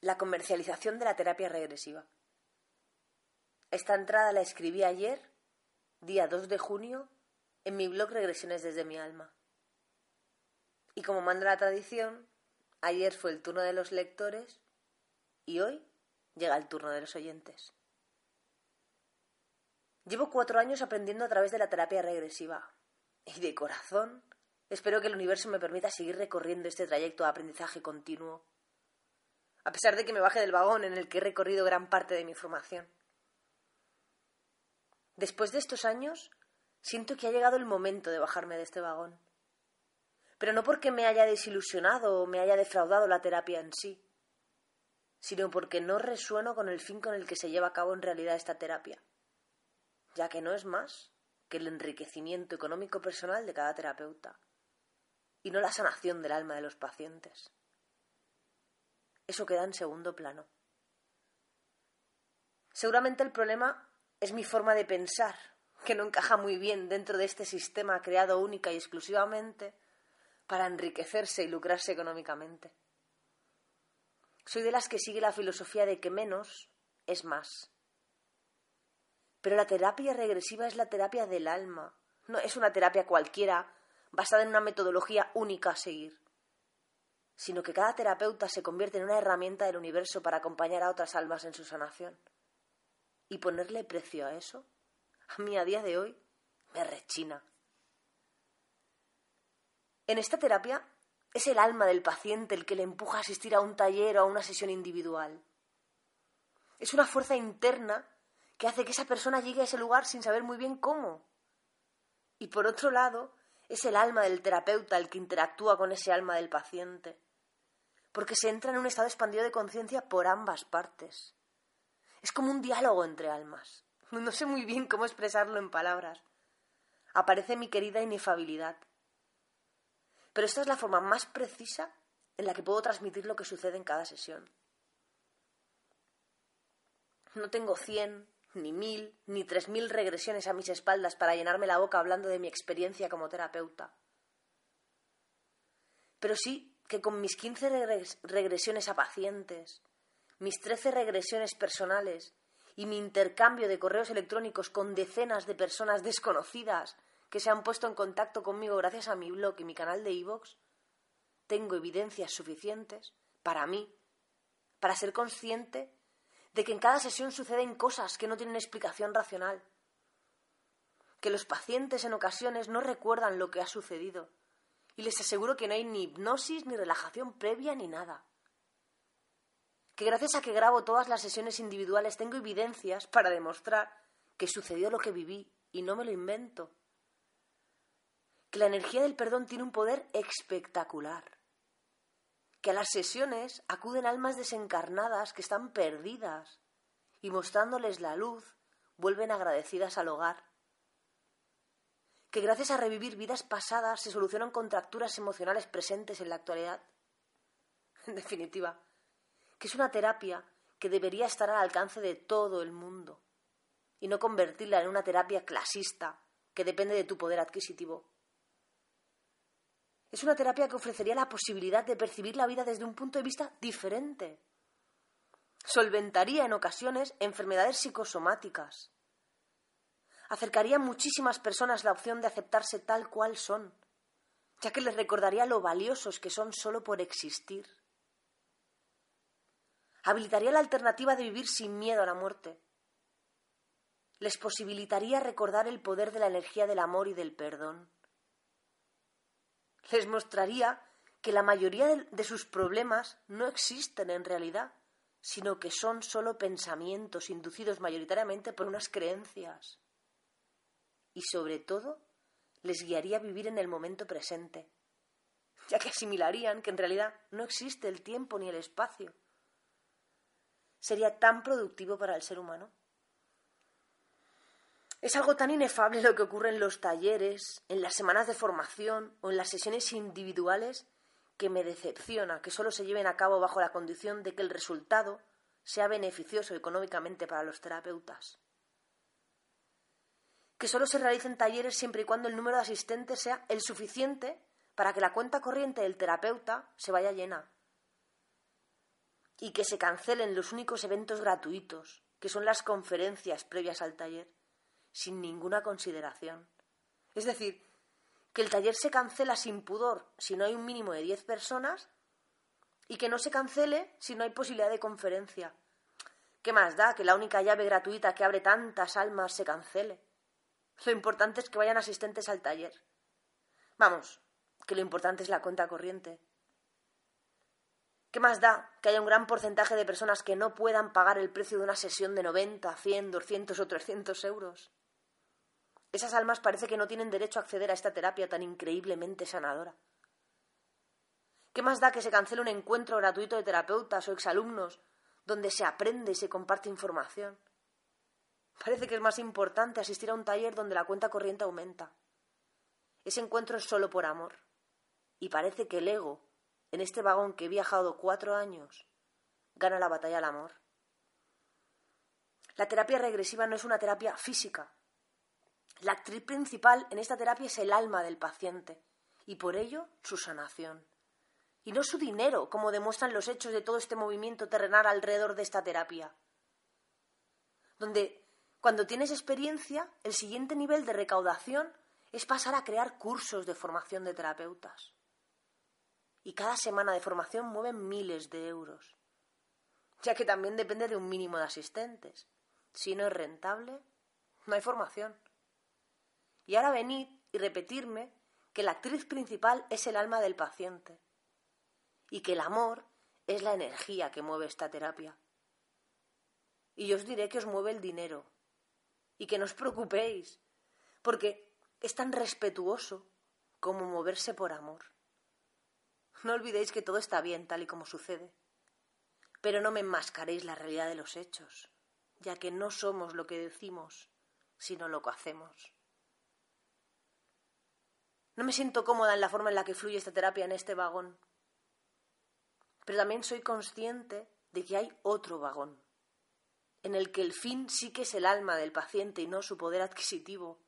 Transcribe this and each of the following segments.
la comercialización de la terapia regresiva. Esta entrada la escribí ayer, día 2 de junio, en mi blog Regresiones desde mi alma. Y como manda la tradición, ayer fue el turno de los lectores y hoy llega el turno de los oyentes. Llevo cuatro años aprendiendo a través de la terapia regresiva y de corazón espero que el universo me permita seguir recorriendo este trayecto de aprendizaje continuo a pesar de que me baje del vagón en el que he recorrido gran parte de mi formación. Después de estos años, siento que ha llegado el momento de bajarme de este vagón. Pero no porque me haya desilusionado o me haya defraudado la terapia en sí, sino porque no resueno con el fin con el que se lleva a cabo en realidad esta terapia, ya que no es más que el enriquecimiento económico personal de cada terapeuta, y no la sanación del alma de los pacientes eso queda en segundo plano. Seguramente el problema es mi forma de pensar, que no encaja muy bien dentro de este sistema creado única y exclusivamente para enriquecerse y lucrarse económicamente. Soy de las que sigue la filosofía de que menos es más. Pero la terapia regresiva es la terapia del alma, no es una terapia cualquiera basada en una metodología única a seguir sino que cada terapeuta se convierte en una herramienta del universo para acompañar a otras almas en su sanación. Y ponerle precio a eso, a mí a día de hoy, me rechina. En esta terapia es el alma del paciente el que le empuja a asistir a un taller o a una sesión individual. Es una fuerza interna que hace que esa persona llegue a ese lugar sin saber muy bien cómo. Y por otro lado, es el alma del terapeuta el que interactúa con ese alma del paciente porque se entra en un estado expandido de conciencia por ambas partes. Es como un diálogo entre almas. No sé muy bien cómo expresarlo en palabras. Aparece mi querida inefabilidad. Pero esta es la forma más precisa en la que puedo transmitir lo que sucede en cada sesión. No tengo cien, ni mil, ni tres mil regresiones a mis espaldas para llenarme la boca hablando de mi experiencia como terapeuta. Pero sí que con mis 15 regresiones a pacientes, mis 13 regresiones personales y mi intercambio de correos electrónicos con decenas de personas desconocidas que se han puesto en contacto conmigo gracias a mi blog y mi canal de iVoox, tengo evidencias suficientes para mí, para ser consciente de que en cada sesión suceden cosas que no tienen explicación racional, que los pacientes en ocasiones no recuerdan lo que ha sucedido, y les aseguro que no hay ni hipnosis ni relajación previa ni nada. Que gracias a que grabo todas las sesiones individuales tengo evidencias para demostrar que sucedió lo que viví y no me lo invento. Que la energía del perdón tiene un poder espectacular. Que a las sesiones acuden almas desencarnadas que están perdidas y mostrándoles la luz vuelven agradecidas al hogar que gracias a revivir vidas pasadas se solucionan contracturas emocionales presentes en la actualidad. En definitiva, que es una terapia que debería estar al alcance de todo el mundo y no convertirla en una terapia clasista que depende de tu poder adquisitivo. Es una terapia que ofrecería la posibilidad de percibir la vida desde un punto de vista diferente. Solventaría en ocasiones enfermedades psicosomáticas acercaría a muchísimas personas la opción de aceptarse tal cual son, ya que les recordaría lo valiosos que son solo por existir. Habilitaría la alternativa de vivir sin miedo a la muerte. Les posibilitaría recordar el poder de la energía del amor y del perdón. Les mostraría que la mayoría de sus problemas no existen en realidad, sino que son solo pensamientos inducidos mayoritariamente por unas creencias y sobre todo les guiaría a vivir en el momento presente, ya que asimilarían que en realidad no existe el tiempo ni el espacio. ¿Sería tan productivo para el ser humano? Es algo tan inefable lo que ocurre en los talleres, en las semanas de formación o en las sesiones individuales que me decepciona que solo se lleven a cabo bajo la condición de que el resultado sea beneficioso económicamente para los terapeutas. Que solo se realicen talleres siempre y cuando el número de asistentes sea el suficiente para que la cuenta corriente del terapeuta se vaya llena. Y que se cancelen los únicos eventos gratuitos, que son las conferencias previas al taller sin ninguna consideración. Es decir, que el taller se cancela sin pudor si no hay un mínimo de 10 personas y que no se cancele si no hay posibilidad de conferencia. ¿Qué más da que la única llave gratuita que abre tantas almas se cancele? Lo importante es que vayan asistentes al taller. Vamos, que lo importante es la cuenta corriente. ¿Qué más da que haya un gran porcentaje de personas que no puedan pagar el precio de una sesión de 90, 100, 200 o 300 euros? Esas almas parece que no tienen derecho a acceder a esta terapia tan increíblemente sanadora. ¿Qué más da que se cancele un encuentro gratuito de terapeutas o exalumnos donde se aprende y se comparte información? Parece que es más importante asistir a un taller donde la cuenta corriente aumenta. Ese encuentro es solo por amor. Y parece que el ego, en este vagón que he viajado cuatro años, gana la batalla al amor. La terapia regresiva no es una terapia física, la actriz principal en esta terapia es el alma del paciente y por ello su sanación. Y no su dinero, como demuestran los hechos de todo este movimiento terrenal alrededor de esta terapia. Donde, cuando tienes experiencia, el siguiente nivel de recaudación es pasar a crear cursos de formación de terapeutas. Y cada semana de formación mueven miles de euros, ya que también depende de un mínimo de asistentes. Si no es rentable, no hay formación. Y ahora venid y repetirme que la actriz principal es el alma del paciente y que el amor es la energía que mueve esta terapia. Y yo os diré que os mueve el dinero y que no os preocupéis, porque es tan respetuoso como moverse por amor. No olvidéis que todo está bien tal y como sucede, pero no me enmascaréis la realidad de los hechos, ya que no somos lo que decimos, sino lo que hacemos. No me siento cómoda en la forma en la que fluye esta terapia en este vagón. Pero también soy consciente de que hay otro vagón, en el que el fin sí que es el alma del paciente y no su poder adquisitivo.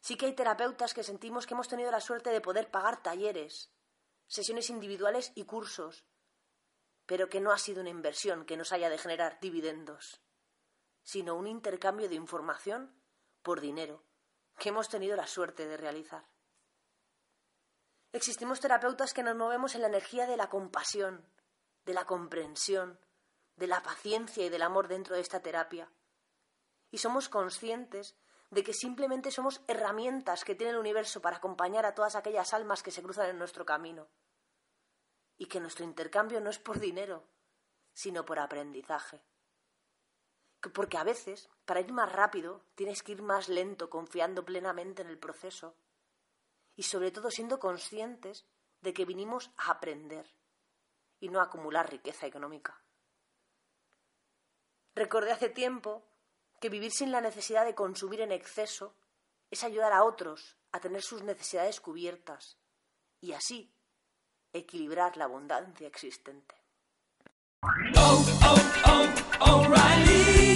Sí que hay terapeutas que sentimos que hemos tenido la suerte de poder pagar talleres, sesiones individuales y cursos, pero que no ha sido una inversión que nos haya de generar dividendos, sino un intercambio de información por dinero que hemos tenido la suerte de realizar. Existimos terapeutas que nos movemos en la energía de la compasión, de la comprensión, de la paciencia y del amor dentro de esta terapia. Y somos conscientes de que simplemente somos herramientas que tiene el universo para acompañar a todas aquellas almas que se cruzan en nuestro camino. Y que nuestro intercambio no es por dinero, sino por aprendizaje. Porque a veces, para ir más rápido, tienes que ir más lento, confiando plenamente en el proceso y sobre todo siendo conscientes de que vinimos a aprender y no a acumular riqueza económica. Recordé hace tiempo que vivir sin la necesidad de consumir en exceso es ayudar a otros a tener sus necesidades cubiertas y así equilibrar la abundancia existente. Oh, oh, oh,